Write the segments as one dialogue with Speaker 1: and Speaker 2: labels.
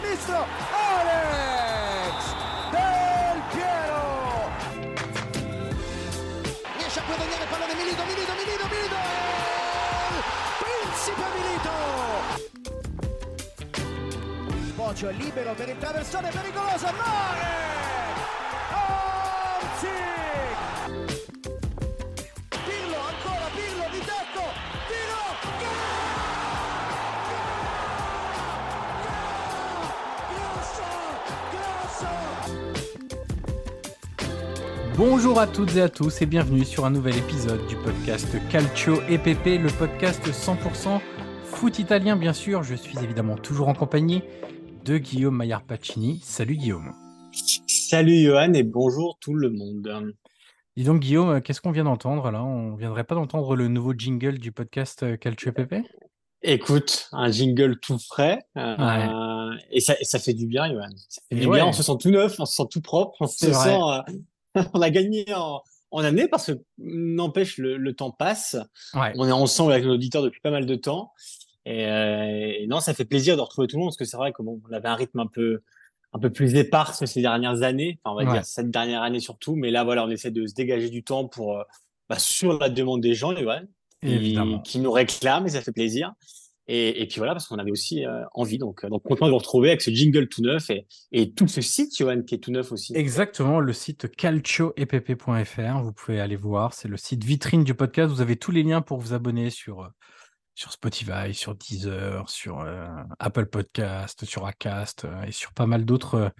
Speaker 1: Sinistro! Alex! Del Piero! Riesce a guadagnare il pallone Milito, Milito, Milito, Milito! Principe Milito! Bocio è libero per il traversone pericoloso, Mare!
Speaker 2: Bonjour à toutes et à tous et bienvenue sur un nouvel épisode du podcast Calcio EPP, le podcast 100% foot italien bien sûr. Je suis évidemment toujours en compagnie de Guillaume Maillard Pacini. Salut Guillaume.
Speaker 3: Salut Johan et bonjour tout le monde.
Speaker 2: Dis donc Guillaume, qu'est-ce qu'on vient d'entendre là? On viendrait pas d'entendre le nouveau jingle du podcast Calcio EPP
Speaker 3: Écoute, un jingle tout frais euh, et, ça, et ça fait du bien Johan. Ça fait
Speaker 2: Et
Speaker 3: du
Speaker 2: ouais.
Speaker 3: bien, on se sent tout neuf, on se sent tout propre, on se sent... euh, on a gagné en, en année parce que n'empêche le, le temps passe.
Speaker 2: Ouais.
Speaker 3: On est ensemble avec nos auditeurs depuis pas mal de temps et, euh, et non, ça fait plaisir de retrouver tout le monde parce que c'est vrai que bon, on avait un rythme un peu un peu plus éparse ces dernières années, enfin, on va
Speaker 2: Ouais.
Speaker 3: dire cette dernière année surtout, mais là voilà, on essaie de se dégager du temps pour euh, bah, sur la demande des gens, qui nous réclament et ça fait plaisir. Et, puis voilà, parce qu'on avait aussi euh, envie, donc, euh, donc content de vous retrouver avec ce jingle tout neuf et, et tout ce site, Johan, qui est tout neuf aussi.
Speaker 2: Exactement, le site calcioepp.fr, vous pouvez aller voir, c'est le site vitrine du podcast, vous avez tous les liens pour vous abonner sur, euh, sur Spotify, sur Deezer, sur Apple Podcast, sur Acast et sur pas mal d'autres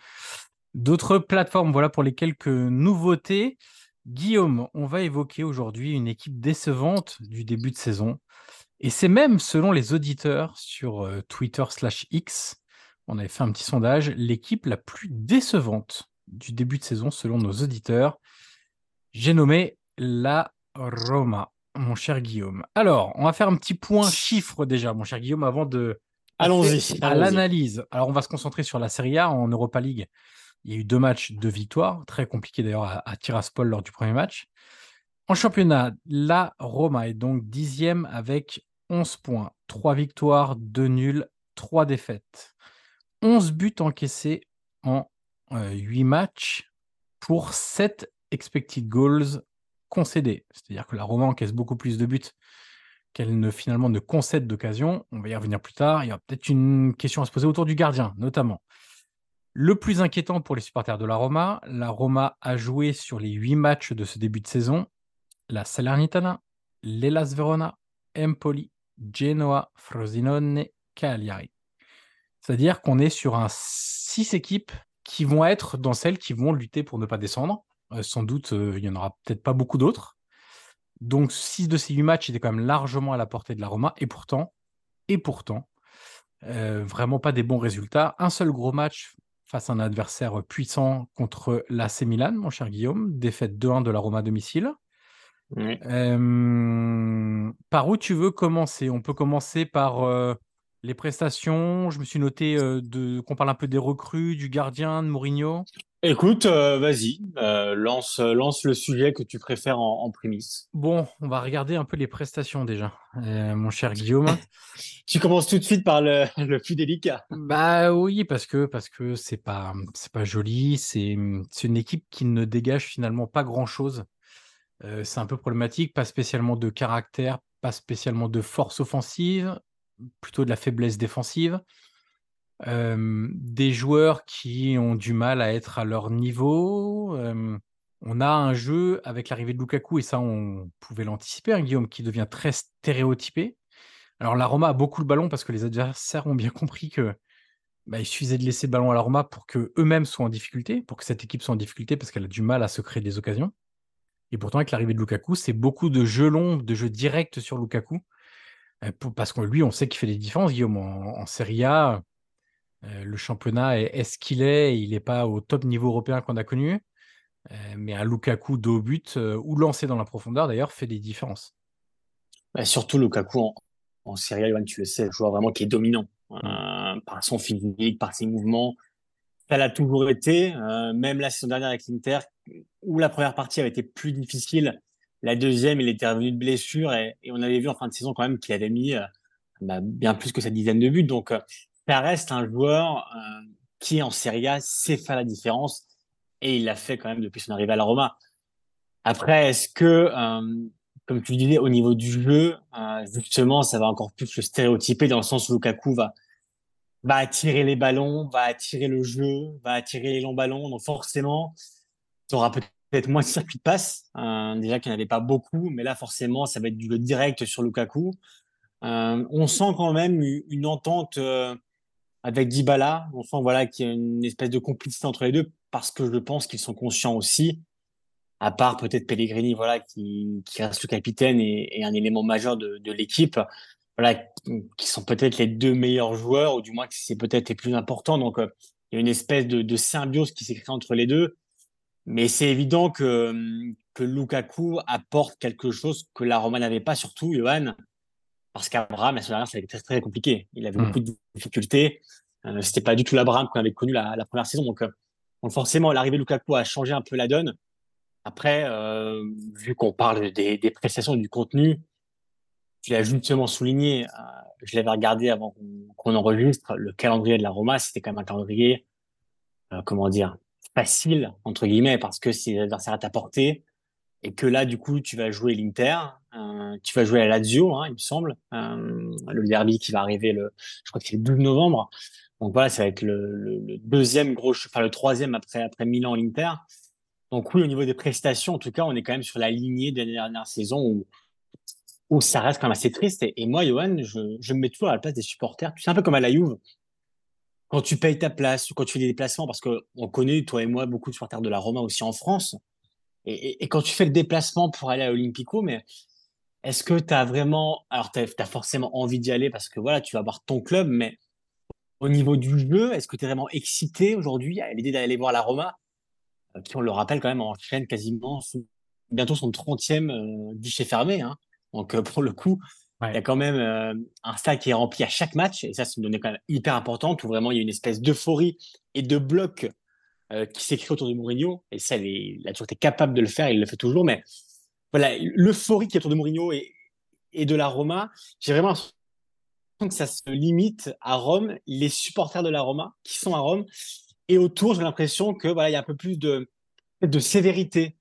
Speaker 2: d'autres plateformes. Voilà pour les quelques nouveautés. Guillaume, on va évoquer aujourd'hui une équipe décevante du début de saison. Et c'est même, selon les auditeurs sur euh, Twitter slash X, on avait fait un petit sondage, l'équipe la plus décevante du début de saison selon nos auditeurs. J'ai nommé la Roma, mon cher Guillaume. Alors, on va faire un petit point chiffre déjà, mon cher Guillaume, avant de
Speaker 3: Allons-y.
Speaker 2: à l'analyse. Alors, on va se concentrer sur la Serie A en Europa League. Il y a eu deux matchs, deux victoires, très compliqué d'ailleurs à, à Tiraspol lors du premier match. En championnat, la Roma est donc dixième avec 11 points, 3 victoires, 2 nuls, 3 défaites. 11 buts encaissés en 8 matchs pour 7 expected goals concédés. C'est-à-dire que la Roma encaisse beaucoup plus de buts qu'elle ne finalement ne concède d'occasion. On va y revenir plus tard. Il y a peut-être une question à se poser autour du gardien, notamment. Le plus inquiétant pour les supporters de la Roma, la Roma a joué sur les 8 matchs de ce début de saison la Salernitana, l'Elas Verona, Empoli, Genoa, Frosinone, Cagliari. C'est-à-dire qu'on est sur un 6 équipes qui vont être dans celles qui vont lutter pour ne pas descendre. Euh, sans doute, euh, il n'y en aura peut-être pas beaucoup d'autres. Donc, 6 de ces 8 matchs étaient quand même largement à la portée de la Roma. Et pourtant, et pourtant, euh, vraiment pas des bons résultats. Un seul gros match face à un adversaire puissant contre l'AC Milan, mon cher Guillaume. Défaite 2-1 de la Roma à domicile.
Speaker 3: Oui.
Speaker 2: Euh, par où tu veux commencer? On peut commencer par euh, les prestations. Je me suis noté euh, de, qu'on parle un peu des recrues, du gardien, de Mourinho.
Speaker 3: Écoute, euh, vas-y, euh, lance, lance le sujet que tu préfères en, en prémisse.
Speaker 2: Bon, on va regarder un peu les prestations déjà, euh, mon cher Guillaume.
Speaker 3: Tu commences tout de suite par le, le plus délicat.
Speaker 2: Bah oui, parce que parce que c'est pas c'est pas joli. C'est c'est une équipe qui ne dégage finalement pas grand-chose. Euh, c'est un peu problématique, pas spécialement de caractère, pas spécialement de force offensive, plutôt de la faiblesse défensive. Euh, des joueurs qui ont du mal à être à leur niveau. Euh, on a un jeu avec l'arrivée de Lukaku, et ça on pouvait l'anticiper, hein, Guillaume, qui devient très stéréotypé. Alors la Roma a beaucoup le ballon parce que les adversaires ont bien compris que bah, suffisait de laisser le ballon à la Roma pour que eux-mêmes soient en difficulté, pour que cette équipe soit en difficulté parce qu'elle a du mal à se créer des occasions. Et pourtant, avec l'arrivée de Lukaku, c'est beaucoup de jeux longs, de jeux directs sur Lukaku. Euh, pour- parce que lui, on sait qu'il fait des différences, Guillaume. En, en Serie A, euh, le championnat est, est ce qu'il est. Il n'est pas au top niveau européen qu'on a connu. Euh, mais un Lukaku dos au but euh, ou lancé dans la profondeur, d'ailleurs, fait des différences.
Speaker 3: Bah, surtout Lukaku en, en Serie A, Johan, tu le sais, un joueur vraiment qui est dominant euh, par son physique, par ses mouvements. Ça l'a toujours été, euh, même la saison dernière avec l'Inter, où la première partie avait été plus difficile. La deuxième, il était revenu de blessure et, on avait vu en fin de saison quand même qu'il avait mis euh, bah, bien plus que sa dizaine de buts. Donc, euh, ça reste un joueur qui, en Serie A, sait faire la différence et il l'a fait quand même depuis son arrivée à la Roma. Après, est-ce que, comme tu disais, au niveau du jeu, justement, ça va encore plus le stéréotyper dans le sens où Lukaku va, va attirer les ballons, va attirer le jeu, va attirer les longs ballons. Donc forcément, tu auras peut-être moins de circuits de passe. Euh, déjà qu'il n'y en avait pas beaucoup, mais là, forcément, ça va être du jeu direct sur Lukaku. Euh, on sent quand même une entente euh, avec Dybala. On sent voilà, qu'il y a une espèce de complicité entre les deux parce que je pense qu'ils sont conscients aussi à part peut-être Pellegrini, voilà, qui, reste le capitaine et, un élément majeur de l'équipe, voilà, qui sont peut-être les deux meilleurs joueurs, ou du moins que c'est peut-être les plus importants. Donc, euh, il y a une espèce de, de symbiose qui s'est créée entre les deux. Mais c'est évident que, que Lukaku apporte quelque chose que la Roma n'avait pas, surtout Johan, parce qu'Abraham, la saison dernière, ça a été très, très compliqué. Il avait
Speaker 2: Mm.
Speaker 3: beaucoup de difficultés. Euh, C'était pas du tout l'Abraham qu'on avait connu la, la première saison. Donc, euh, donc forcément, l'arrivée de Lukaku a changé un peu la donne. Après, euh, vu qu'on parle des, des prestations et du contenu, tu l'as justement souligné, euh, je l'avais regardé avant qu'on enregistre, le calendrier de la Roma, c'était quand même un calendrier, euh, comment dire, facile, entre guillemets, parce que c'est les adversaires à ta portée, et que là, du coup, tu vas jouer l'Inter, euh, tu vas jouer la Lazio, hein, il me semble, le derby qui va arriver, le, je crois que c'est le 12 novembre. Donc voilà, ça va être le, deuxième gros, enfin le troisième après, après Milan, l'Inter. Donc oui, au niveau des prestations, en tout cas, on est quand même sur la lignée de la dernière saison où, où ça reste quand même assez triste. Et, moi, Johan, je, me mets toujours à la place des supporters. Tu sais, un peu comme à la Juve, quand tu payes ta place quand tu fais des déplacements, parce que on connaît, toi et moi, beaucoup de supporters de la Roma aussi en France. Et, quand tu fais le déplacement pour aller à Olympico, mais est-ce que tu as vraiment... Alors, tu as, forcément envie d'y aller parce que voilà, tu vas voir ton club, mais au niveau du jeu, est-ce que tu es vraiment excité aujourd'hui à l'idée d'aller voir la Roma euh, qui, on le rappelle, quand même, enchaîne quasiment bientôt son 30e euh, guichet fermé. Hein. Donc, euh, pour le coup, il
Speaker 2: Ouais.
Speaker 3: y a quand même euh, un stade qui est rempli à chaque match. Et ça, c'est une donnée quand même hyper importante où vraiment il y a une espèce d'euphorie et de bloc euh, qui s'écrit autour de Mourinho. Et ça, il, est- il a toujours été capable de le faire. Il le fait toujours. Mais voilà, l'euphorie qui est autour de Mourinho et, et de la Roma, j'ai vraiment l'impression que ça se limite à Rome, les supporters de la Roma qui sont à Rome. Et autour, j'ai l'impression que voilà, il y a un peu plus de, de sévérité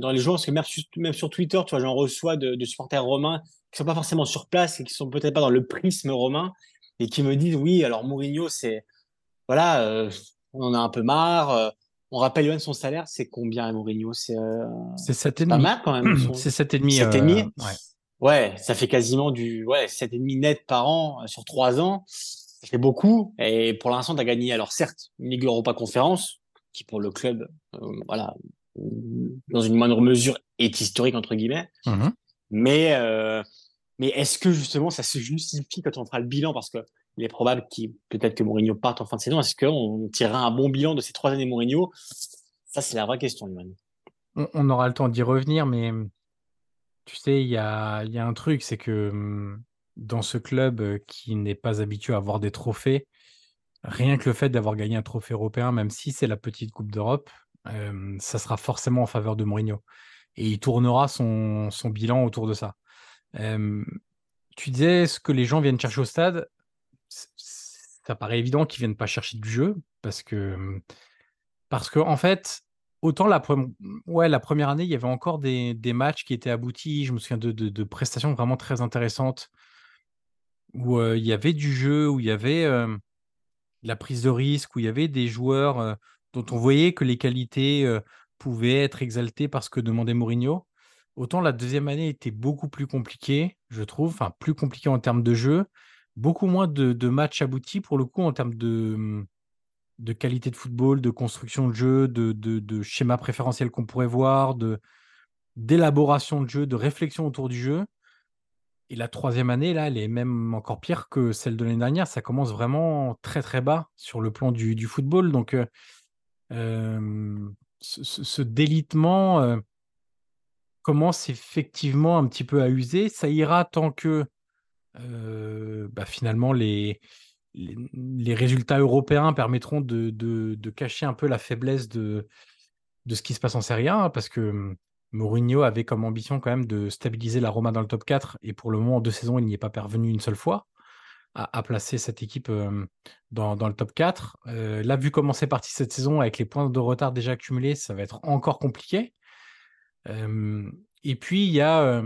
Speaker 3: dans les joueurs, parce que même sur, même sur Twitter, tu vois, j'en reçois de, de supporters romains qui sont pas forcément sur place et qui sont peut-être pas dans le prisme romain et qui me disent oui, alors Mourinho, c'est voilà, euh, on en a un peu marre. euh, on rappelle Johan son salaire, c'est combien Mourinho? C'est euh,
Speaker 2: C'est 7,5.
Speaker 3: c'est pas mal quand même. son-
Speaker 2: C'est 7,5.
Speaker 3: Sept et
Speaker 2: euh,
Speaker 3: demi
Speaker 2: ouais.
Speaker 3: Ouais, ça fait quasiment du ouais, 7,5 net par an euh, sur trois ans. Ça fait beaucoup. Et pour l'instant, tu as gagné, alors certes, une Ligue Europa Conférence, qui pour le club, euh, voilà, euh, dans une moindre mesure, est historique, entre guillemets.
Speaker 2: Mhm.
Speaker 3: Mais, euh, Mais est-ce que justement ça se justifie quand on fera le bilan? Parce que il est probable qu'il peut-être que Mourinho parte en fin de saison. Est-ce qu'on tirera un bon bilan de ces trois années Mourinho? Ça, c'est la vraie question, Liman.
Speaker 2: On, on aura le temps d'y revenir, mais tu sais, il y a, il y a un truc, c'est que hum, dans ce club euh, qui n'est pas habitué à avoir des trophées, rien que le fait d'avoir gagné un trophée européen, même si c'est la petite Coupe d'Europe, ça sera forcément en faveur de Mourinho. Et il tournera son, bilan autour de ça. Tu disais ce que les gens viennent chercher au stade. Ça paraît évident qu'ils viennent pas chercher du jeu parce que parce que en fait, autant la, première année, il y avait encore des, matchs qui étaient aboutis. Je me souviens de, prestations vraiment très intéressantes où euh, il y avait du jeu, où il y avait la prise de risque, où il y avait des joueurs euh, dont on voyait que les qualités euh, pouvaient être exaltées par ce que demandait Mourinho. Autant la deuxième année était beaucoup plus compliquée, je trouve, enfin plus compliquée en termes de jeu, beaucoup moins de, matchs aboutis pour le coup en termes de, de qualité de football, de construction de jeu, de, de, schéma préférentiel qu'on pourrait voir, de d'élaboration de jeu, de réflexion autour du jeu. Et la troisième année, là, elle est même encore pire que celle de l'année dernière. Ça commence vraiment très très bas sur le plan du, du football. Donc, euh, euh, ce, délitement euh, commence effectivement un petit peu à user. Ça ira tant que euh, bah, finalement les, résultats européens permettront de, cacher un peu la faiblesse de, de ce qui se passe en Serie A, hein, parce que hum, Mourinho avait comme ambition quand même de stabiliser la Roma dans le top 4, et pour le moment, en deux saisons, il n'y est pas parvenu une seule fois à, placer cette équipe dans, le top 4. Euh, là, vu comment c'est parti cette saison, avec les points de retard déjà accumulés, ça va être encore compliqué. Et puis, il y a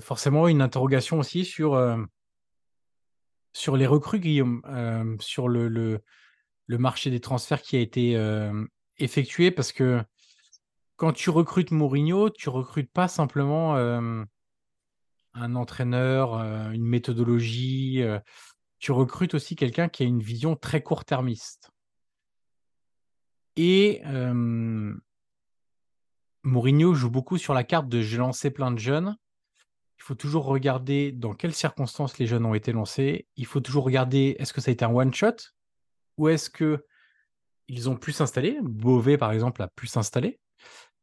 Speaker 2: forcément une interrogation aussi sur, sur les recrues, Guillaume, sur le, le, marché des transferts qui a été effectué, parce que quand tu recrutes Mourinho, tu recrutes pas simplement un entraîneur, euh, une méthodologie. euh, tu recrutes aussi quelqu'un qui a une vision très court-termiste. Et euh, Mourinho joue beaucoup sur la carte de j'ai lancé plein de jeunes. Il faut toujours regarder dans quelles circonstances les jeunes ont été lancés. Il faut toujours regarder est-ce que ça a été un one-shot ou est-ce que ils ont pu s'installer? Beauvais, par exemple, a pu s'installer.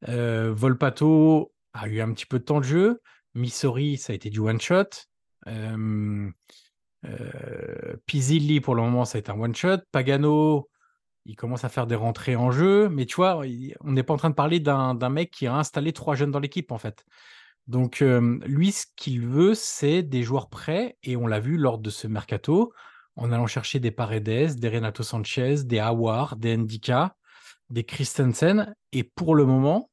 Speaker 2: Euh, Volpato a eu un petit peu de temps de jeu. Missouri, ça a été du one-shot. Euh, euh, pour le moment, ça a été un one-shot. Pagano, il commence à faire des rentrées en jeu. Mais tu vois, on n'est pas en train de parler d'un mec qui a installé trois jeunes dans l'équipe, en fait. Donc, euh, lui, ce qu'il veut, c'est des joueurs prêts. Et on l'a vu lors de ce mercato, en allant chercher des Paredes, des Renato Sanchez, des Awar, des Ndika, des Christensen. Et pour le moment,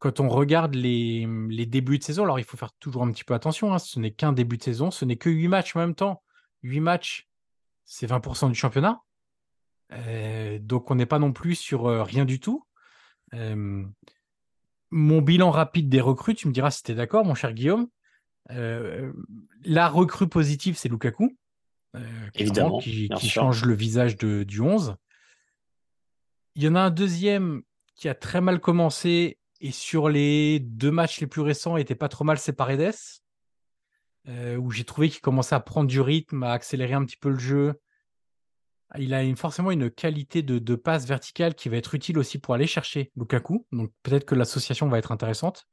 Speaker 2: quand on regarde les, les débuts de saison, alors il faut faire toujours un petit peu attention, hein, ce n'est qu'un début de saison, ce n'est que 8 matchs en même temps. 8 matchs, c'est 20% du championnat. Euh, donc on n'est pas non plus sur euh, rien du tout. Euh, mon bilan rapide des recrues, tu me diras si tu es d'accord, mon cher Guillaume. La recrue positive, c'est Lukaku.
Speaker 3: Évidemment,
Speaker 2: qui, change le visage de- du 11. Il y en a un deuxième qui a très mal commencé et sur les deux matchs les plus récents était pas trop mal, c'est Paredes, euh, où j'ai trouvé qu'il commençait à prendre du rythme, à accélérer un petit peu le jeu. Il a forcément une qualité de, de passe verticale qui va être utile aussi pour aller chercher Lukaku. Donc peut-être que l'association va être intéressante.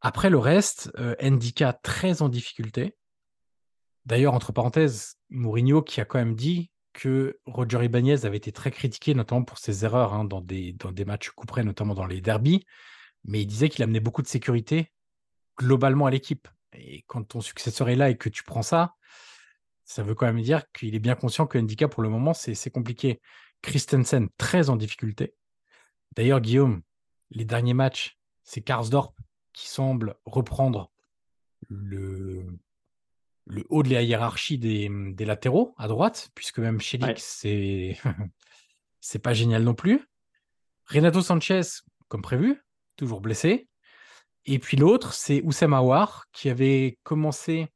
Speaker 2: Après le reste, euh, Ndika très en difficulté. D'ailleurs, entre parenthèses, Mourinho qui a quand même dit que Roger Ibanez avait été très critiqué, notamment pour ses erreurs hein, dans, des, dans des matchs couperets, notamment dans les derbies. Mais il disait qu'il amenait beaucoup de sécurité globalement à l'équipe. Et quand ton successeur est là et que tu prends ça, ça veut quand même dire qu'il est bien conscient que Ndika, pour le moment, c'est c'est compliqué. Christensen, très en difficulté. D'ailleurs, Guillaume, les derniers matchs, c'est Karsdorp qui semble reprendre le, le haut de la hiérarchie des, des latéraux à droite, puisque même Chelik,
Speaker 3: Ouais.
Speaker 2: c'est c'est pas génial non plus. Renato Sanchez, comme prévu, toujours blessé. Et puis l'autre, c'est Oussem Aouar, qui avait commencé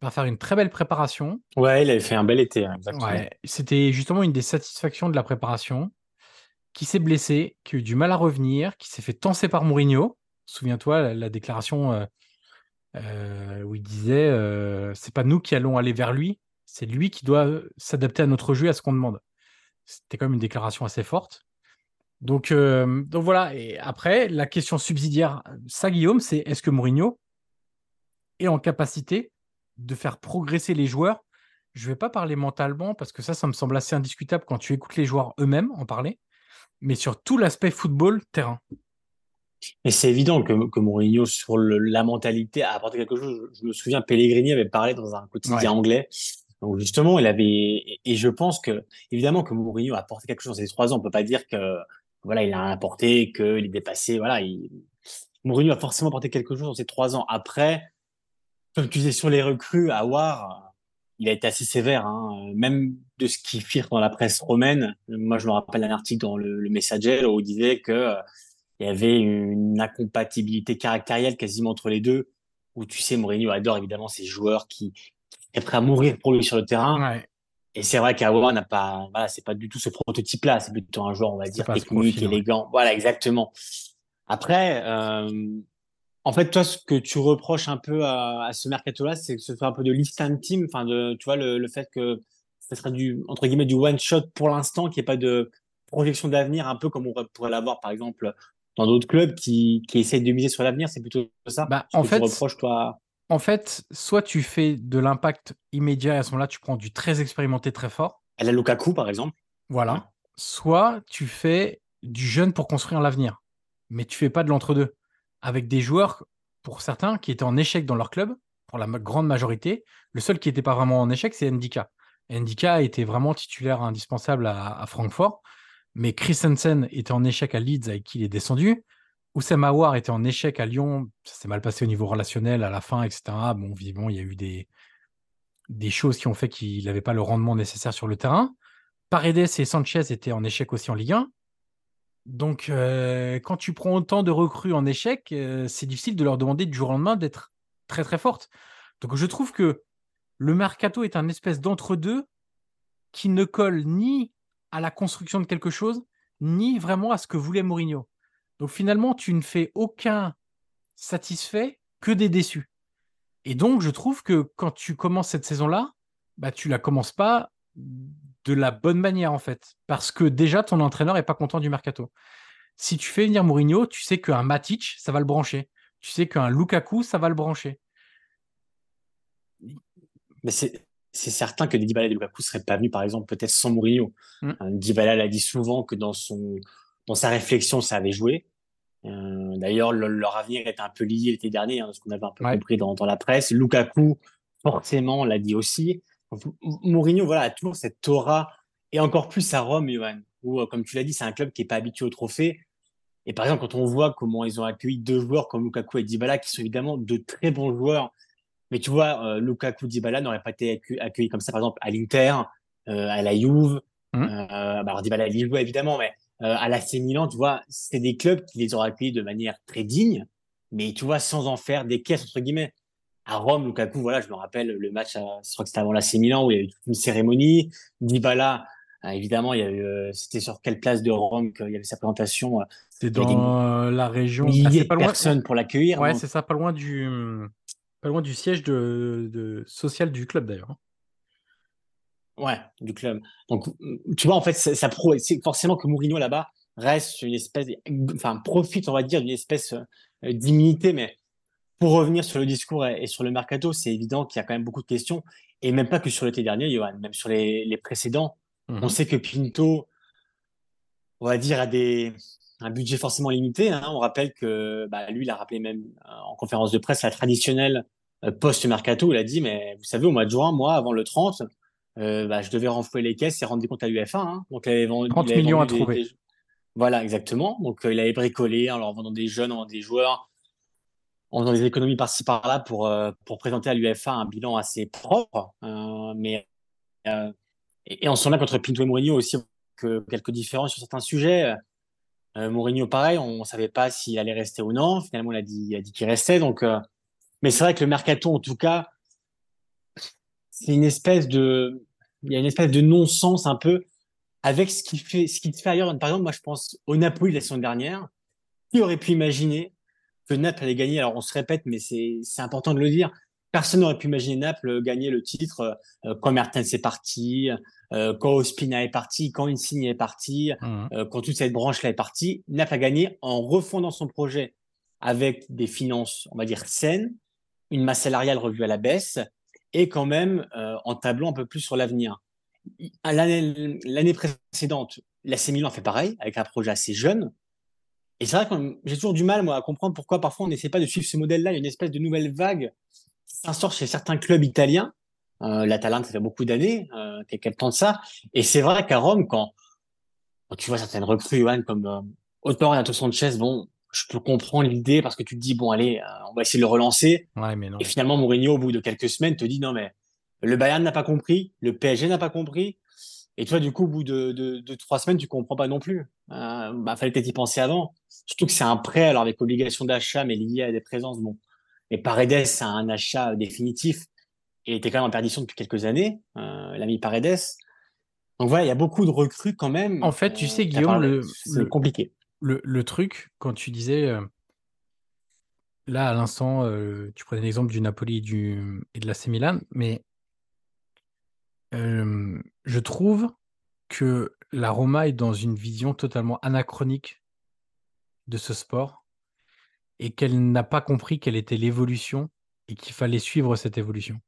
Speaker 2: par faire une très belle préparation.
Speaker 3: Ouais, il avait fait un bel été, hein.
Speaker 2: Ouais, c'était justement une des satisfactions de la préparation, qui s'est blessé, qui a eu du mal à revenir, qui s'est fait tenser par Mourinho. Souviens-toi, la, la déclaration euh, euh, où il disait euh, c'est pas nous qui allons aller vers lui, c'est lui qui doit s'adapter à notre jeu, à ce qu'on demande. C'était quand même une déclaration assez forte. Donc, euh, donc voilà. Et après, la question subsidiaire, ça, Guillaume, c'est est-ce que Mourinho est en capacité de faire progresser les joueurs? Je ne vais pas parler mentalement parce que ça, ça me semble assez indiscutable quand tu écoutes les joueurs eux-mêmes en parler, mais sur tout l'aspect football terrain.
Speaker 3: Mais c'est évident que, que Mourinho, sur le, la mentalité, a apporté quelque chose. Je, je me souviens, Pellegrini avait parlé dans un quotidien
Speaker 2: Ouais.
Speaker 3: anglais. Donc justement, il avait, et, et je pense que, évidemment, que Mourinho a apporté quelque chose dans ces trois ans. On peut pas dire que, voilà, il a apporté, qu'il est dépassé. Voilà, il, Mourinho a forcément apporté quelque chose dans ces trois ans. Après, comme tu disais sur les recrues, à War, il a été assez sévère, hein, même de ce qu'il firent dans la presse romaine. Moi, je me rappelle un article dans le, le Messager où il disait que il y avait une incompatibilité caractérielle quasiment entre les deux, où tu sais, Mourinho adore évidemment ces joueurs qui, qui sont prêts à mourir pour lui sur le terrain.
Speaker 2: Ouais.
Speaker 3: Et c'est vrai qu'Awa n'a pas, voilà, c'est pas du tout ce prototype-là. C'est plutôt un joueur, on va dire, technique,
Speaker 2: ouais.
Speaker 3: élégant. Voilà, exactement. Après, euh, en fait, toi, ce que tu reproches un peu à, à ce mercato-là, c'est que ce soit un peu de l'instant team, enfin, de, tu vois, le, le fait que ce serait du, entre guillemets, du one shot pour l'instant, qu'il n'y ait pas de projection d'avenir, un peu comme on pourrait l'avoir, par exemple, dans d'autres clubs qui, qui essayent de miser sur l'avenir. C'est plutôt ça.
Speaker 2: Bah, en fait,
Speaker 3: tu reproches, toi.
Speaker 2: En fait, soit tu fais de l'impact immédiat et à ce moment-là, tu prends du très expérimenté très fort.
Speaker 3: À la Lukaku, par exemple.
Speaker 2: Voilà.
Speaker 3: Ouais.
Speaker 2: Soit tu fais du jeune pour construire l'avenir. Mais tu fais pas de l'entre-deux. Avec des joueurs, pour certains, qui étaient en échec dans leur club, pour la grande majorité. Le seul qui n'était pas vraiment en échec, c'est Ndika. Ndika était vraiment titulaire indispensable à, à Francfort. Mais Christensen était en échec à Leeds, avec qui il est descendu. Oussem Aouar était en échec à Lyon. Ça s'est mal passé au niveau relationnel à la fin, etc. Bon, vivement, il y a eu des, des choses qui ont fait qu'il n'avait pas le rendement nécessaire sur le terrain. Paredes et Sanchez étaient en échec aussi en Ligue 1. Donc, euh, quand tu prends autant de recrues en échec, euh, c'est difficile de leur demander du jour au lendemain d'être très très fortes. Donc, je trouve que le mercato est un espèce d'entre-deux qui ne colle ni à la construction de quelque chose, ni vraiment à ce que voulait Mourinho. Donc, finalement, tu ne fais aucun satisfait que des déçus. Et donc, je trouve que quand tu commences cette saison-là, bah, tu la commences pas de la bonne manière, en fait. Parce que déjà, ton entraîneur est pas content du mercato. Si tu fais venir Mourinho, tu sais qu'un Matic, ça va le brancher. Tu sais qu'un Lukaku, ça va le brancher.
Speaker 3: Mais c'est, c'est certain que Dybala et Lukaku seraient pas venus, par exemple, peut-être sans Mourinho.
Speaker 2: Mm.
Speaker 3: Euh, Dybala l'a dit souvent que dans son, dans sa réflexion, ça avait joué. Euh, d'ailleurs, le- leur avenir était un peu lié l'été dernier, hein, ce qu'on avait un peu
Speaker 2: Ouais.
Speaker 3: compris dans, dans la presse. Lukaku, forcément, l'a dit aussi. Mourinho, voilà, a toujours cette aura, et encore plus à Rome, Johan, où, euh, comme tu l'as dit, c'est un club qui est pas habitué au trophée. Et par exemple, quand on voit comment ils ont accueilli deux joueurs comme Lukaku et Dybala, qui sont évidemment de très bons joueurs, mais tu vois, euh, Lukaku, Dybala n'auraient pas été accu- accueillis comme ça, par exemple, à l'Inter, euh, à la Juve.
Speaker 2: Mhm.
Speaker 3: Euh, bah alors Dybala, il y évidemment, mais à l'AC Milan, tu vois, c'est des clubs qui les auraient accueillis de manière très digne, mais tu vois, sans en faire des caisses, entre guillemets. À Rome, Lukaku, voilà, je me rappelle le match, à, je crois que c'était avant l'AC Milan, où il y a eu toute une cérémonie. Dybala, évidemment, il y a eu, c'était sur quelle place de Rome qu'il y avait sa présentation. Il y des
Speaker 2: dans la région. Pas loin.
Speaker 3: personnes pour l'accueillir.
Speaker 2: Ouais, c'est ça, pas loin du, pas loin du siège de, de- social du club d'ailleurs. hein.
Speaker 3: Ouais, du club. Donc, tu vois, en fait, ça, ça pro, c'est forcément que Mourinho là-bas reste une espèce, enfin, profite, on va dire, d'une espèce euh, d'immunité. Mais pour revenir sur le discours et, et sur le mercato, c'est évident qu'il y a quand même beaucoup de questions. Et même pas que sur l'été dernier, Johan, même sur les, les précédents.
Speaker 2: Mhm.
Speaker 3: On sait que Pinto, on va dire, a des, un budget forcément limité. Hein. On rappelle que bah, lui, il a rappelé même euh, en conférence de presse la traditionnelle euh, post-mercato. Il a dit, mais vous savez, au mois de juin, moi, avant le 30, euh, bah, je devais renflouer les caisses et rendre des comptes à l'UFA. Hein. Donc, il avait vendu,
Speaker 2: 30
Speaker 3: il avait
Speaker 2: millions
Speaker 3: vendu
Speaker 2: à
Speaker 3: des-
Speaker 2: trouver.
Speaker 3: des- Voilà, exactement. Donc, euh, il avait bricolé en leur vendant des jeunes, en vendant des joueurs, en faisant des économies par-ci par-là pour, euh, pour présenter à l'UFA un bilan assez propre. Mais et, et on sent bien qu'entre Pinto et Mourinho aussi que quelques différences sur certains sujets. Euh, Mourinho, pareil, on ne savait pas s'il allait rester ou non. Finalement, il a dit, dit qu'il restait. Donc, euh, mais c'est vrai que le mercato, en tout cas, c'est une espèce de, il y a une espèce de non-sens un peu avec ce qui fait, ce fait ailleurs. Par exemple, moi, je pense au Napoli la saison dernière. Qui aurait pu imaginer que Naples allait gagner? Alors on se répète, mais c'est important de le dire. Personne n'aurait pu imaginer Naples gagner le titre euh, quand Mertens est parti, euh, quand Ospina est parti, quand Insigne est parti, euh, quand toute cette branche-là est partie. Naples a gagné en refondant son projet avec des finances, on va dire, saines, une masse salariale revue à la baisse et quand même euh, en tablant un peu plus sur l'avenir. L'année précédente, l'AC Milan fait pareil, avec un projet assez jeune. Et c'est vrai que j'ai toujours du mal, moi, à comprendre pourquoi parfois on n'essaie pas de suivre ce modèle-là. Il y a une espèce de nouvelle vague s'instaure chez certains clubs italiens. Euh, L'Atalanta, ça fait beaucoup d'années, euh, quelques temps de ça. Et c'est vrai qu'à Rome, quand, quand tu vois certaines recrues, Johan, comme euh, Otto Renato Sanchez, bon, je peux comprendre l'idée parce que tu te dis, bon, allez, euh, on va essayer de le relancer.
Speaker 2: Ouais, mais non.
Speaker 3: Et finalement, Mourinho, au bout de quelques semaines, te dit, non, mais le Bayern n'a pas compris, le PSG n'a pas compris. Et toi, du coup, au bout de, de, de trois semaines, tu comprends pas non plus. Euh, bah, fallait peut-être y penser avant. Surtout que c'est un prêt, alors avec obligation d'achat, mais lié à des présences. Bon. Et Paredes, c'est un achat définitif. Et était quand même en perdition depuis quelques années, euh, l'ami Paredes. Donc voilà, il y a beaucoup de recrues quand même.
Speaker 2: En fait, tu
Speaker 3: euh,
Speaker 2: sais,
Speaker 3: qui
Speaker 2: Guillaume, le-
Speaker 3: compliqué.
Speaker 2: le, le truc, quand tu disais, euh, là à l'instant, euh, tu prenais l'exemple du Napoli et, du, et de l'AC Milan, mais euh, je trouve que la Roma est dans une vision totalement anachronique de ce sport et qu'elle n'a pas compris quelle était l'évolution et qu'il fallait suivre cette évolution.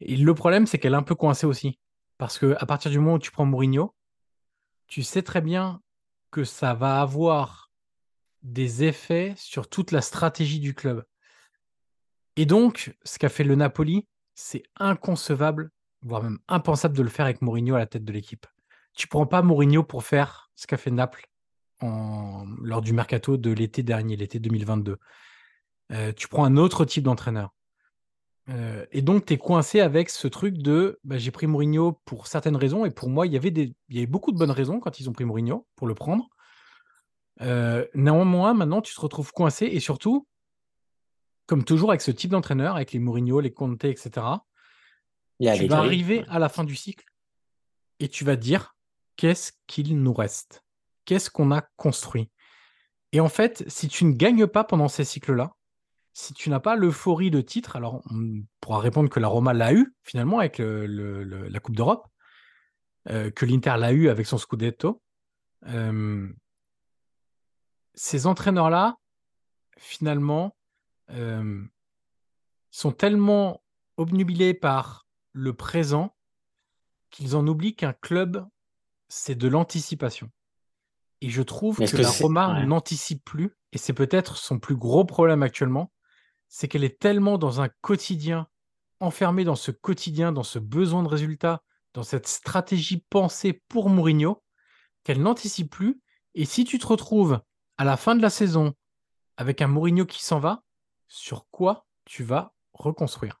Speaker 2: Et le problème, c'est qu'elle est un peu coincée aussi. Parce que à partir du moment où tu prends Mourinho, tu sais très bien que ça va avoir des effets sur toute la stratégie du club. Et donc, ce qu'a fait le Napoli, c'est inconcevable, voire même impensable de le faire avec Mourinho à la tête de l'équipe. Tu prends pas Mourinho pour faire ce qu'a fait Naples en- lors du mercato de l'été dernier, l'été 2022. Euh, tu prends un autre type d'entraîneur. Euh, et donc, tu es coincé avec ce truc de bah, j'ai pris Mourinho pour certaines raisons, et pour moi, il y avait des, il y avait beaucoup de bonnes raisons quand ils ont pris Mourinho pour le prendre. Euh, néanmoins, maintenant, tu te retrouves coincé, et surtout, comme toujours avec ce type d'entraîneur, avec les Mourinho, les Conte, etc.,
Speaker 3: Il y a
Speaker 2: tu vas arriver à la fin du cycle et tu vas dire qu'est-ce qu'il nous reste? Qu'est-ce qu'on a construit Et en fait, si tu ne gagnes pas pendant ces cycles-là, si tu n'as pas l'euphorie de titre, alors on pourra répondre que la Roma l'a eu finalement avec la Coupe d'Europe, euh, que l'Inter l'a eu avec son Scudetto. Euh, ces entraîneurs-là, finalement, euh, sont tellement obnubilés par le présent qu'ils en oublient qu'un club, c'est de l'anticipation. Et je trouve que,
Speaker 3: que
Speaker 2: la Roma
Speaker 3: ouais.
Speaker 2: n'anticipe plus, et c'est peut-être son plus gros problème actuellement, c'est qu'elle est tellement dans un quotidien, enfermée dans ce quotidien, dans ce besoin de résultat, dans cette stratégie pensée pour Mourinho, qu'elle n'anticipe plus. Et si tu te retrouves à la fin de la saison avec un Mourinho qui s'en va, sur quoi tu vas reconstruire?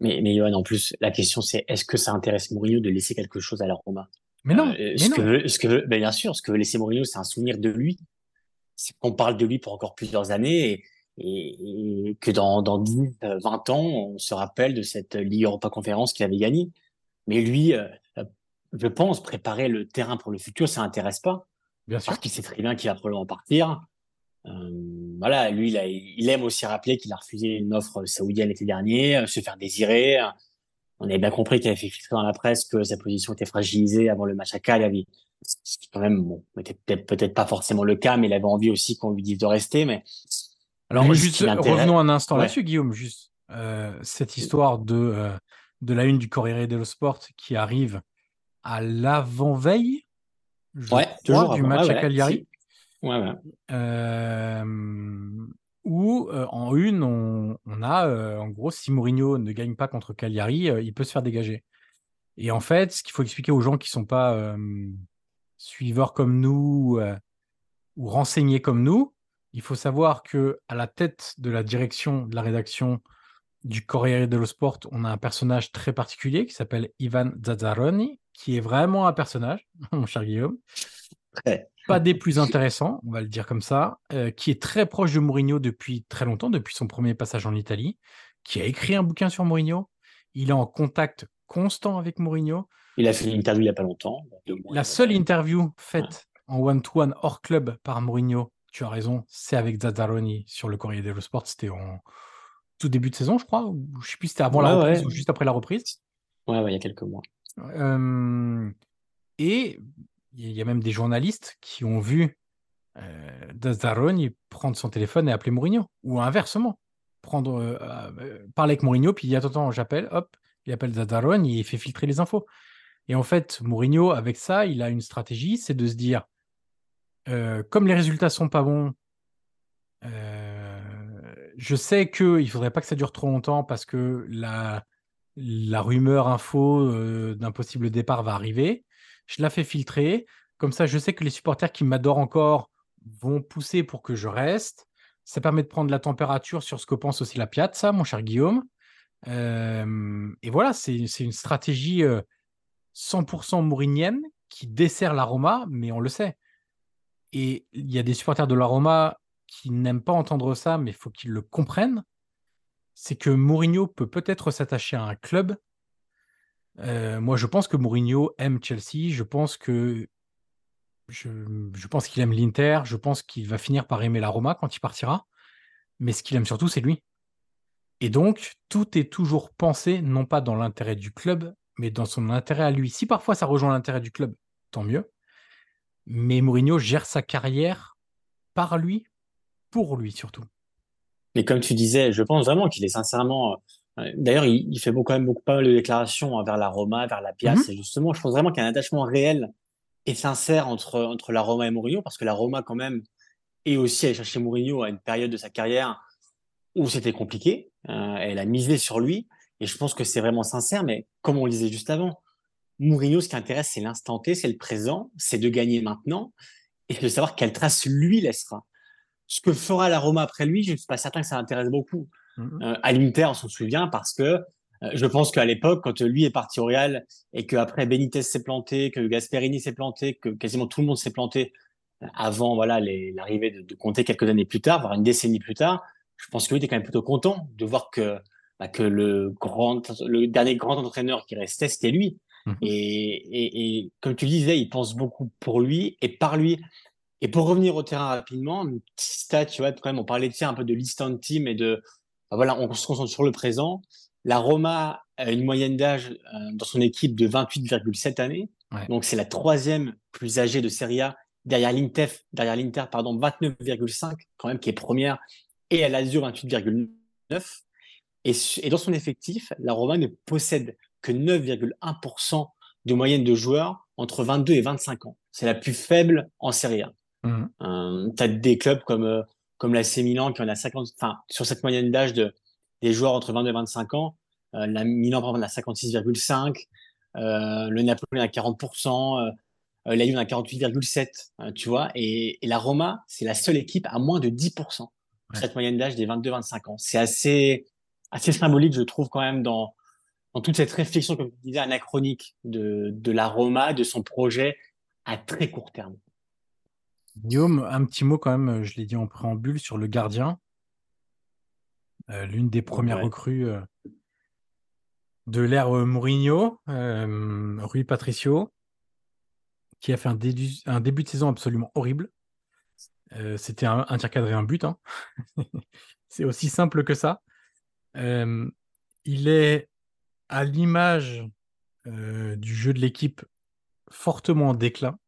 Speaker 3: Mais, mais Johan, en plus, la question c'est est-ce que ça intéresse Mourinho de laisser quelque chose à la Roma?
Speaker 2: Mais non,
Speaker 3: Euh,
Speaker 2: mais
Speaker 3: ce,
Speaker 2: non.
Speaker 3: que veut, ce que veut- ben bien sûr, ce que veut laisser Mourinho, c'est un souvenir de lui. C'est qu'on parle de lui pour encore plusieurs années et, et- et que dans, dans 10, euh, 20 ans, on se rappelle de cette Ligue Europa Conférence qu'il avait gagnée. Mais lui, euh, euh, je pense, préparer le terrain pour le futur, ça intéresse pas
Speaker 2: Bien sûr.
Speaker 3: parce qu'il sait très bien qu'il va probablement partir. Euh, voilà, lui, il, a- il aime aussi rappeler qu'il a refusé une offre saoudienne l'été dernier, euh, se faire désirer. On avait bien compris qu'il avait fait filtrer dans la presse que sa position était fragilisée avant le match à Cagliari. Ce qui, quand même, bon, était peut-être pas forcément le cas, mais il avait envie aussi qu'on lui dise de rester. Mais
Speaker 2: Alors, juste revenons un instant
Speaker 3: Ouais.
Speaker 2: là-dessus, Guillaume. Juste euh, cette histoire de, euh, de la une du Corriere dello Sport qui arrive à l'avant-veille,
Speaker 3: Ouais,
Speaker 2: du match
Speaker 3: Ouais,
Speaker 2: à Cagliari.
Speaker 3: Ouais, ouais.
Speaker 2: euh, où euh, en une, on, on a euh, en gros, si Mourinho ne gagne pas contre Cagliari, euh, il peut se faire dégager. Et en fait, ce qu'il faut expliquer aux gens qui sont pas euh, suiveurs comme nous euh, ou renseignés comme nous, il faut savoir que à la tête de la direction de la rédaction du Corriere dello Sport, on a un personnage très particulier qui s'appelle Ivan Zazzaroni, qui est vraiment un personnage, mon cher Guillaume. Pas des plus intéressants, on va le dire comme ça, euh, qui est très proche de Mourinho depuis très longtemps, depuis son premier passage en Italie, qui a écrit un bouquin sur Mourinho. Il est en contact constant avec Mourinho.
Speaker 3: Il a fait une interview il n'y a pas longtemps.
Speaker 2: La seule interview faite en one-to-one hors club par Mourinho, tu as raison, c'est avec Zazzaroni sur le Corriere dello Sport. C'était en tout début de saison, je crois. Ou, je ne sais plus si c'était avant la reprise
Speaker 3: ouais.
Speaker 2: ou juste après la reprise.
Speaker 3: Ouais, ouais, il y a quelques mois.
Speaker 2: Euh, et il y a même des journalistes qui ont vu euh, prendre son téléphone et appeler Mourinho. Ou inversement. Prendre, euh, euh, parler avec Mourinho, puis il dit Attends, attends, j'appelle, hop, il appelle Zazzaroni et il fait filtrer les infos. Et en fait, Mourinho, avec ça, il a une stratégie, c'est de se dire euh, comme les résultats sont pas bons, je sais qu'il ne faudrait pas que ça dure trop longtemps parce que la, la rumeur info d'un possible départ va arriver. Je la fais filtrer. Comme ça, je sais que les supporters qui m'adorent encore vont pousser pour que je reste. Ça permet de prendre la température sur ce que pense aussi la Piazza, mon cher Guillaume. Euh, et voilà, c'est une stratégie euh, 100% mourinienne qui dessert la Roma, mais on le sait. Et il y a des supporters de la Roma qui n'aiment pas entendre ça, mais il faut qu'ils le comprennent. C'est que Mourinho peut peut-être s'attacher à un club. Euh, moi, je pense que Mourinho aime Chelsea. Je pense que je, je pense qu'il aime l'Inter. Je pense qu'il va finir par aimer la Roma quand il partira. Mais ce qu'il aime surtout, c'est lui. Et donc, tout est toujours pensé, non pas dans l'intérêt du club, mais dans son intérêt à lui. Si parfois ça rejoint l'intérêt du club, tant mieux. Mais Mourinho gère sa carrière par lui, pour lui surtout.
Speaker 3: Mais comme tu disais, je pense vraiment qu'il est sincèrement. D'ailleurs, il, il fait beaucoup, quand même beaucoup pas mal de déclarations hein, vers la Roma, vers la Piazza.
Speaker 2: Mhm.
Speaker 3: Et justement, je pense vraiment qu'il y a un attachement réel et sincère entre, entre la Roma et Mourinho, parce que la Roma, quand même, est aussi allée chercher Mourinho à une période de sa carrière où c'était compliqué. Euh, elle a misé sur lui. Et je pense que c'est vraiment sincère. Mais comme on le disait juste avant, Mourinho, ce qui intéresse, c'est l'instant T, c'est le présent, c'est de gagner maintenant et de savoir quelle trace lui laissera. Ce que fera la Roma après lui, je ne suis pas certain que ça intéresse beaucoup.
Speaker 2: Mhm.
Speaker 3: Euh, à l'Inter, on s'en souvient parce que euh, je pense qu'à l'époque, quand lui est parti au Real et qu'après Benitez s'est planté, que Gasperini s'est planté, que quasiment tout le monde s'est planté euh, avant voilà l'arrivée de, de Conte quelques années plus tard, voire une décennie plus tard, je pense que lui était quand même plutôt content de voir que bah, que le grand, le dernier grand entraîneur qui restait, c'était lui.
Speaker 2: Mhm.
Speaker 3: Et, et, et comme tu disais, il pense beaucoup pour lui et par lui. Et pour revenir au terrain rapidement, une petite stat, tu vois, quand même, on parlait tiens, un peu de l'instant team et de, voilà, on se concentre sur le présent. La Roma a une moyenne d'âge euh, dans son équipe de 28,7 années.
Speaker 2: Ouais.
Speaker 3: Donc, c'est la troisième plus âgée de Serie A derrière l'Inter, derrière l'Inter, pardon, 29,5 quand même, qui est première, et à Lazio 28,9. Et, et dans son effectif, la Roma ne possède que 9,1% de moyenne de joueurs entre 22 et 25 ans. C'est la plus faible en Serie A.
Speaker 2: Mhm.
Speaker 3: Euh, tu as des clubs comme, euh, comme l'AC Milan qui en a 50, enfin, sur cette moyenne d'âge de, des joueurs entre 22 et 25 ans, euh, la Milan, par exemple, en a 56,5, euh, le Napoli en a 40%, euh, la Juve en a 48,7, euh, tu vois, et, et la Roma, c'est la seule équipe à moins de 10% sur
Speaker 2: Ouais.
Speaker 3: cette moyenne d'âge des 22-25 ans. C'est assez, assez symbolique, je trouve, quand même, dans, dans toute cette réflexion, comme tu disais, anachronique de, de la Roma, de son projet à très court terme.
Speaker 2: Guillaume, un petit mot quand même, je l'ai dit en préambule, sur le gardien. Euh, L'une des premières
Speaker 3: Ouais.
Speaker 2: recrues euh, de l'ère euh, Mourinho, euh, Rui Patricio, qui a fait un, début de saison absolument horrible. Euh, C'était un, un tir cadré, un but. hein. C'est aussi simple que ça. Euh, il est à l'image euh, du jeu de l'équipe fortement en déclin.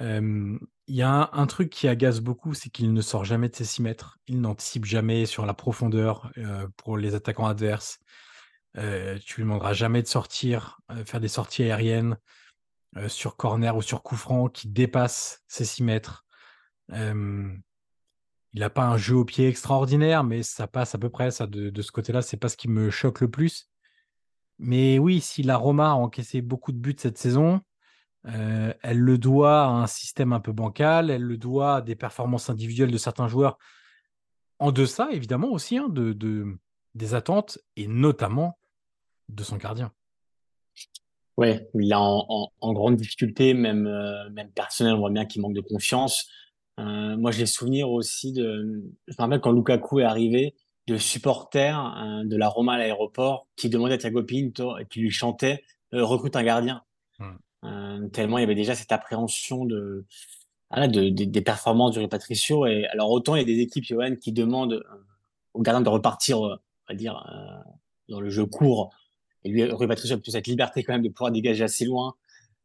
Speaker 2: Euh, Il y a un, truc qui agace beaucoup, c'est qu'il ne sort jamais de ses 6 mètres. Il n'anticipe jamais sur la profondeur euh, pour les attaquants adverses. Euh, tu lui demanderas jamais de sortir, euh, faire des sorties aériennes sur corner ou sur coup franc qui dépassent ses 6 mètres. Il n'a pas un jeu au pied extraordinaire, mais ça passe à peu près. De, de ce côté-là, c'est pas ce qui me choque le plus. Mais oui, si la Roma a encaissé beaucoup de buts cette saison, Euh, elle le doit à un système un peu bancal, elle le doit à des performances individuelles de certains joueurs en deçà, évidemment, aussi, hein, de, de, des attentes, et notamment de son gardien.
Speaker 3: Ouais, il est en, en, grande difficulté, même, euh, même personnel, on voit bien qu'il manque de confiance. Euh, moi, j'ai souvenir aussi de, je me rappelle quand Lukaku est arrivé, de supporters euh, de la Roma à l'aéroport qui demandaient à Thiago Pinto et qui lui chantaient euh, recrute un gardien. Hmm. Tellement il y avait déjà cette appréhension de, ah, de, des performances du Patricio. Et alors autant il y a des équipes Johan, qui demandent au gardien de repartir, on va dire, dans le jeu court. Et lui, Rui Patricio a plus cette liberté quand même de pouvoir dégager assez loin,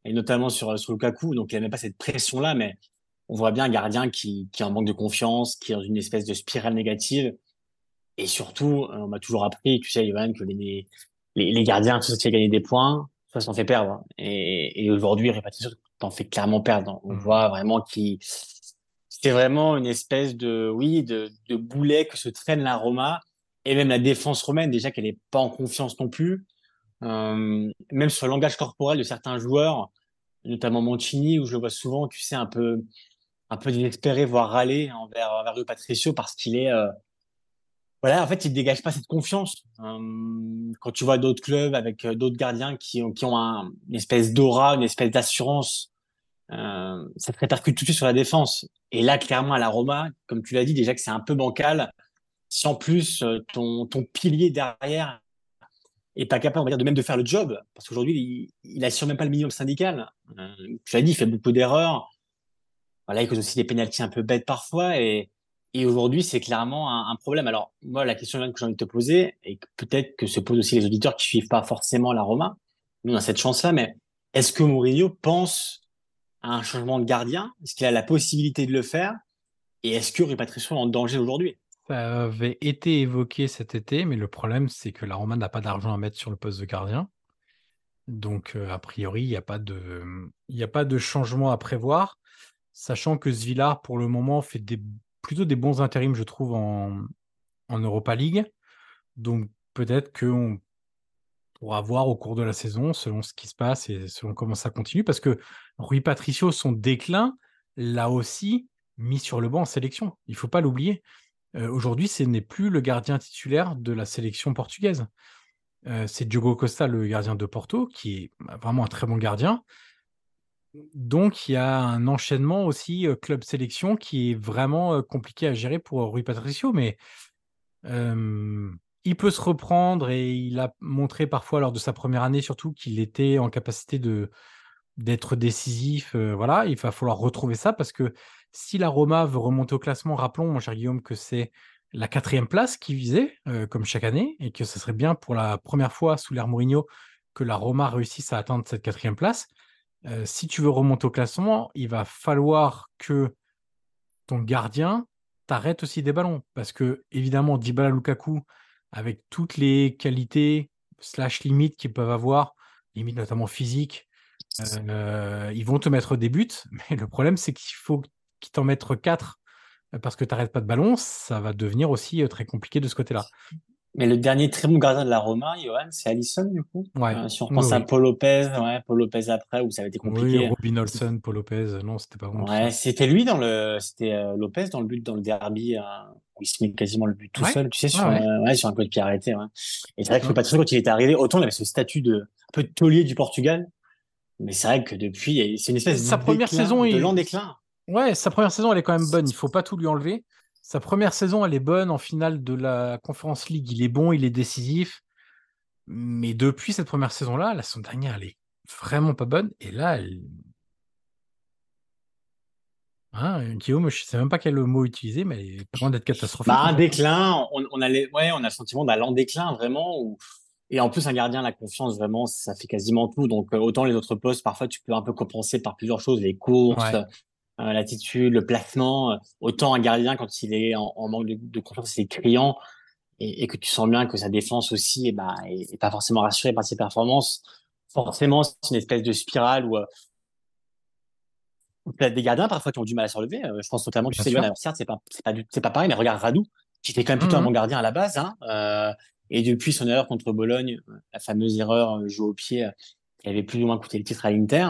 Speaker 3: et notamment sur, sur Lukaku. Donc il n'y a même pas cette pression-là, mais on voit bien un gardien qui, qui en manque de confiance, qui est dans une espèce de spirale négative. Et surtout, euh, on m'a toujours appris, tu sais, Ivan, que les, les, les gardiens, soit tu as gagné des points, soit t'en fait perdre. Et, et aujourd'hui, Répatriation t'en fait clairement perdre. On mmh. voit vraiment qu'il c'est vraiment une espèce de, oui, de, de boulet que se traîne la Roma et même la défense romaine, déjà qu'elle n'est pas en confiance non plus. Euh, même sur le langage corporel de certains joueurs, notamment Mancini, où je le vois souvent, tu sais, un peu, un peu désespéré, voire râler envers, envers Patricio parce qu'il est, euh, voilà, en fait, il dégage pas cette confiance. Euh, quand tu vois d'autres clubs avec euh, d'autres gardiens qui ont, qui ont un, une espèce d'aura, une espèce d'assurance, euh, ça se répercute tout de suite sur la défense. Et là, clairement, à la Roma, comme tu l'as dit, déjà que c'est un peu bancal. Si en plus ton, ton pilier derrière est pas capable, on va dire, de même de faire le job, parce qu'aujourd'hui, il, il assure même pas le minimum syndical. Tu l'as dit, il fait beaucoup d'erreurs. Voilà, il cause aussi des pénalties un peu bêtes parfois, et, et aujourd'hui, c'est clairement un, problème. Alors, moi, la question que j'ai envie de te poser, et peut-être que se posent aussi les auditeurs qui suivent pas forcément la Roma, nous, on a cette chance-là, mais est-ce que Mourinho pense à un changement de gardien? Est-ce qu'il a la possibilité de le faire? Et est-ce que Rui Patricio est en danger aujourd'hui?
Speaker 2: Ça avait été évoqué cet été, mais le problème, c'est que la Roma n'a pas d'argent à mettre sur le poste de gardien. Donc, euh, a priori, il n'y a, pas de, a pas de changement à prévoir, sachant que Zvillar, pour le moment, fait des, plutôt des bons intérims, je trouve, en, Europa League. Donc, peut-être qu'on pourra voir au cours de la saison, selon ce qui se passe et selon comment ça continue, parce que Rui Patricio, son déclin, l'a aussi mis sur le banc en sélection. Il ne faut pas l'oublier. Euh, Aujourd'hui, ce n'est plus le gardien titulaire de la sélection portugaise. Euh, c'est Diogo Costa, le gardien de Porto, qui est vraiment un très bon gardien. Donc, il y a un enchaînement aussi euh, club sélection qui est vraiment euh, compliqué à gérer pour Rui Patricio, mais euh, il peut se reprendre et il a montré parfois lors de sa première année surtout qu'il était en capacité d'être décisif. voilà, il va falloir retrouver ça parce que si la Roma veut remonter au classement, rappelons, mon cher Guillaume, que c'est la quatrième place qui visait, comme chaque année, et que ce serait bien pour la première fois sous l'ère Mourinho que la Roma réussisse à atteindre cette quatrième place. Si tu veux remonter au classement, il va falloir que ton gardien t'arrête aussi des ballons. Parce que, évidemment, Dybala Lukaku, avec toutes les qualités, slash limites qu'ils peuvent avoir, limites notamment physiques, ils vont te mettre des buts. Mais le problème, c'est qu'il faut qu'ils t'en mettent quatre parce que tu n'arrêtes pas de ballon, ça va devenir aussi très compliqué de ce côté-là.
Speaker 3: Mais le dernier très bon gardien de la Roma, Johan, c'est Allison, du coup.
Speaker 2: Ouais. Euh,
Speaker 3: si on pense à Paul Lopez, ouais, Paul Lopez après, où ça avait été compliqué.
Speaker 2: Oui, Robin Olsen, Paul Lopez, non, c'était pas bon.
Speaker 3: Ouais, c'était lui dans le, c'était euh, Lopez dans le but, dans le derby, euh, où il se met quasiment le but tout seul, tu sais, sur, ouais. ouais sur un coup de pied arrêté, ouais. Et c'est vrai que sûr quand il était arrivé, autant il avait ce statut de, un peu de taulier du Portugal. Mais c'est vrai que depuis, c'est une espèce
Speaker 2: Sa première saison,
Speaker 3: de
Speaker 2: il...
Speaker 3: lent déclin.
Speaker 2: Ouais, sa première saison, elle est quand même bonne. Il faut pas tout lui enlever. Sa première saison, elle est bonne. En finale de la Conference League, il est bon, il est décisif. Mais depuis cette première saison-là, la saison dernière, elle est vraiment pas bonne. Et là, elle. Hein, Guillaume, je sais même pas quel mot utiliser, mais elle est pas loin d'être catastrophique.
Speaker 3: Bah, un déclin, on, on, a les... ouais, on a le sentiment d'un lent déclin, vraiment. Où... Et en plus, un gardien, la confiance, vraiment, ça fait quasiment tout. Donc, autant les autres postes, parfois, tu peux un peu compenser par plusieurs choses, les courses, ouais euh, l'attitude, le placement. Euh, autant un gardien, quand il est en, en manque de, de confiance, c'est criant et, et, que tu sens bien que sa défense aussi eh ben, est, est pas forcément rassurée par ses performances. Forcément, c'est une espèce de spirale où, euh, où tu as des gardiens parfois qui ont du mal à se relever. Euh, je pense notamment, tu sais, Yoann, certes, c'est pas, c'est pas, pas pareil, mais regarde Radou, qui était quand même plutôt mmh. un bon gardien à la base. Hein, euh, et depuis son erreur contre Bologne, la fameuse erreur jouée au pied, qui avait plus ou moins coûté le titre à l'Inter,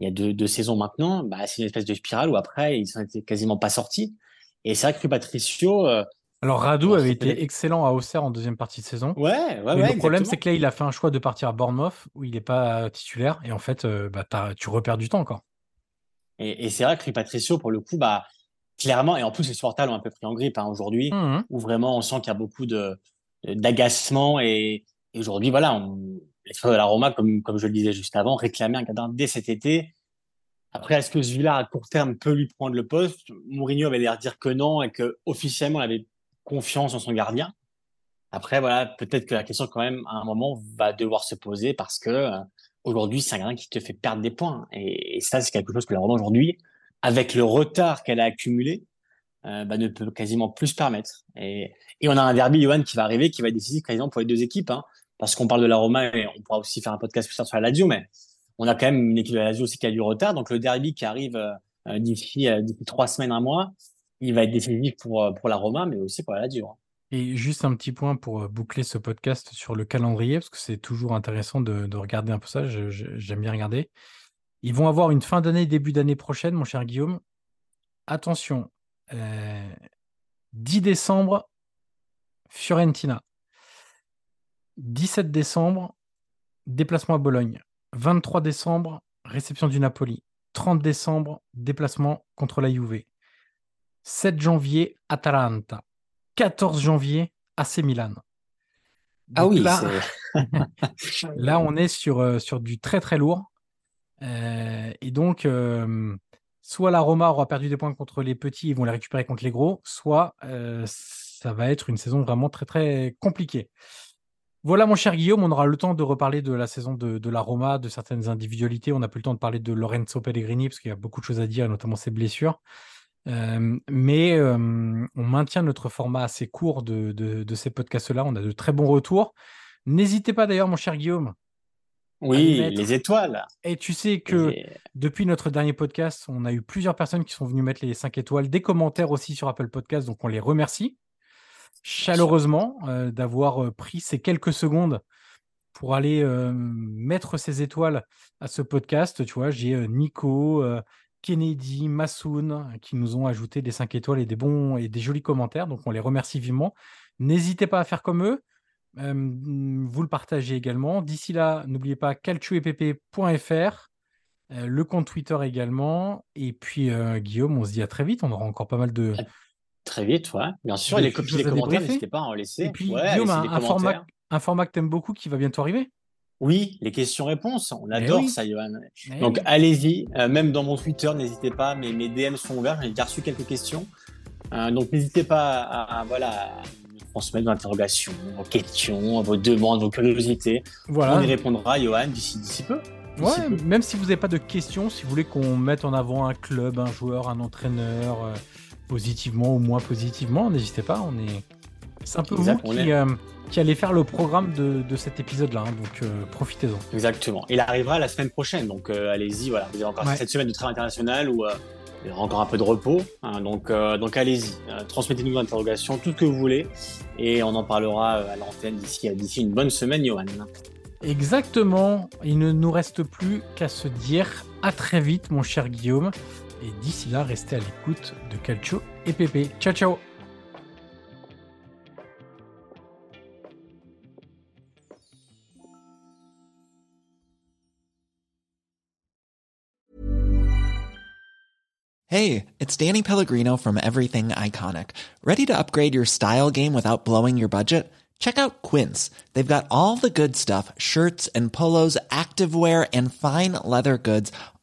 Speaker 3: il y a deux, deux saisons maintenant, bah, c'est une espèce de spirale où après, ils sont quasiment pas sortis. Et c'est vrai que Patricio. Euh,
Speaker 2: Alors, Radou avait été excellent à Auxerre en deuxième partie de saison.
Speaker 3: Ouais, ouais,
Speaker 2: ouais Le problème, c'est que là, il a fait un choix de partir à Bournemouth où il n'est pas titulaire. Et en fait, euh, bah, tu repères du temps encore.
Speaker 3: Et, et c'est vrai que Patricio, pour le coup, bah, clairement, et en plus, les supporters l'ont un peu pris en grippe hein, aujourd'hui, mmh où vraiment on sent qu'il y a beaucoup de d'agacement. Et, aujourd'hui, voilà, on, les de la Roma, comme, je le disais juste avant, réclamaient un gardien dès cet été. Après, est-ce que Villa à court terme peut lui prendre le poste? Mourinho avait l'air de dire que non et que officiellement il avait confiance en son gardien. Après, voilà, peut-être que la question quand même à un moment va devoir se poser parce que euh, aujourd'hui c'est un gardien qui te fait perdre des points et, ça c'est quelque chose que la Roma aujourd'hui, avec le retard qu'elle a accumulé, euh, bah, ne peut quasiment plus se permettre. Et, on a un derby, Johan, qui va arriver, qui va être décisif, exemple, pour les deux équipes. Hein parce qu'on parle de la Roma et on pourra aussi faire un podcast sur la Lazio, mais on a quand même une équipe de la Lazio aussi qui a du retard. Donc le derby qui arrive euh, euh, d'ici trois semaines, un mois, il va être décisif pour, euh, pour la Roma, mais aussi pour la Lazio. Hein.
Speaker 2: Et juste un petit point pour boucler ce podcast sur le calendrier, parce que c'est toujours intéressant de, regarder un peu ça, j'aime bien regarder. Ils vont avoir une fin d'année, début d'année prochaine, mon cher Guillaume. Attention, 10 décembre, Fiorentina. 17 décembre, déplacement à Bologne. 23 décembre, réception du Napoli. 30 décembre, déplacement contre la Juve. 7 janvier, Atalanta. 14 janvier, AC Milan.
Speaker 3: ah oui,
Speaker 2: là, là, on est sur, euh, sur du très très lourd. Euh, et donc, euh, soit la Roma aura perdu des points contre les petits, ils vont les récupérer contre les gros, soit ça va être une saison vraiment très très compliquée. Voilà, mon cher Guillaume, on aura le temps de reparler de la saison de, la Roma, de certaines individualités. On n'a plus le temps de parler de Lorenzo Pellegrini, parce qu'il y a beaucoup de choses à dire, notamment ses blessures. Euh, mais euh, on maintient notre format assez court de, ces podcasts-là. On a de très bons retours. N'hésitez pas d'ailleurs, mon cher Guillaume.
Speaker 3: Oui, les étoiles.
Speaker 2: Et tu sais que depuis notre dernier podcast, on a eu plusieurs personnes qui sont venues mettre les 5 étoiles, des commentaires aussi sur Apple Podcast, donc on les remercie chaleureusement euh, d'avoir euh, pris ces quelques secondes pour aller euh, mettre ces étoiles à ce podcast. Tu vois, j'ai Nico, Kennedy, Massoun qui nous ont ajouté des 5 étoiles et des bons et des jolis commentaires. Donc on les remercie vivement. N'hésitez pas à faire comme eux. vous le partagez également. D'ici là, n'oubliez pas calcioepp.fr, le compte Twitter également. Et puis, Guillaume, on se dit à très vite. On aura encore pas mal de,
Speaker 3: Très vite, ouais. Bien sûr, et les copies des commentaires, n'hésitez pas à en laisser.
Speaker 2: Et puis, Guillaume, un, format, un format que tu aimes beaucoup qui va bientôt arriver?
Speaker 3: Oui, les questions-réponses. On eh adore ça, Johan. Eh Donc, allez-y. Euh, même dans mon Twitter, n'hésitez pas. Mes, mes DM sont ouverts. J'ai déjà reçu quelques questions. Euh, donc, n'hésitez pas à, voilà, transmettre vos interrogations, vos questions, vos demandes, vos curiosités. Voilà. On y répondra, Johan, d'ici peu.
Speaker 2: Ouais, même si vous n'avez pas de questions, si vous voulez qu'on mette en avant un club, un joueur, un entraîneur, euh, positivement ou moins positivement, n'hésitez pas. On est, c'est un peu vous qui, euh, qui, allez faire le programme de, de cet épisode-là, hein, donc euh, profitez-en.
Speaker 3: Exactement. Il arrivera la semaine prochaine, donc euh, allez-y. Voilà, vous avez encore cette semaine de travail international où il y aura encore un peu de repos. Hein, donc, donc allez-y, transmettez-nous vos interrogations, tout ce que vous voulez, et on en parlera à l'antenne d'ici, d'ici une bonne semaine, Johan.
Speaker 2: Exactement. Il ne nous reste plus qu'à se dire à très vite, mon cher Guillaume. Et d'ici là, restez à l'écoute de Calcio et Pépé. Ciao, ciao
Speaker 4: Hey, it's Danny Pellegrino from Everything Iconic. Ready to upgrade your style game without blowing your budget? Check out Quince. They've got all the good stuff, shirts and polos, activewear and fine leather goods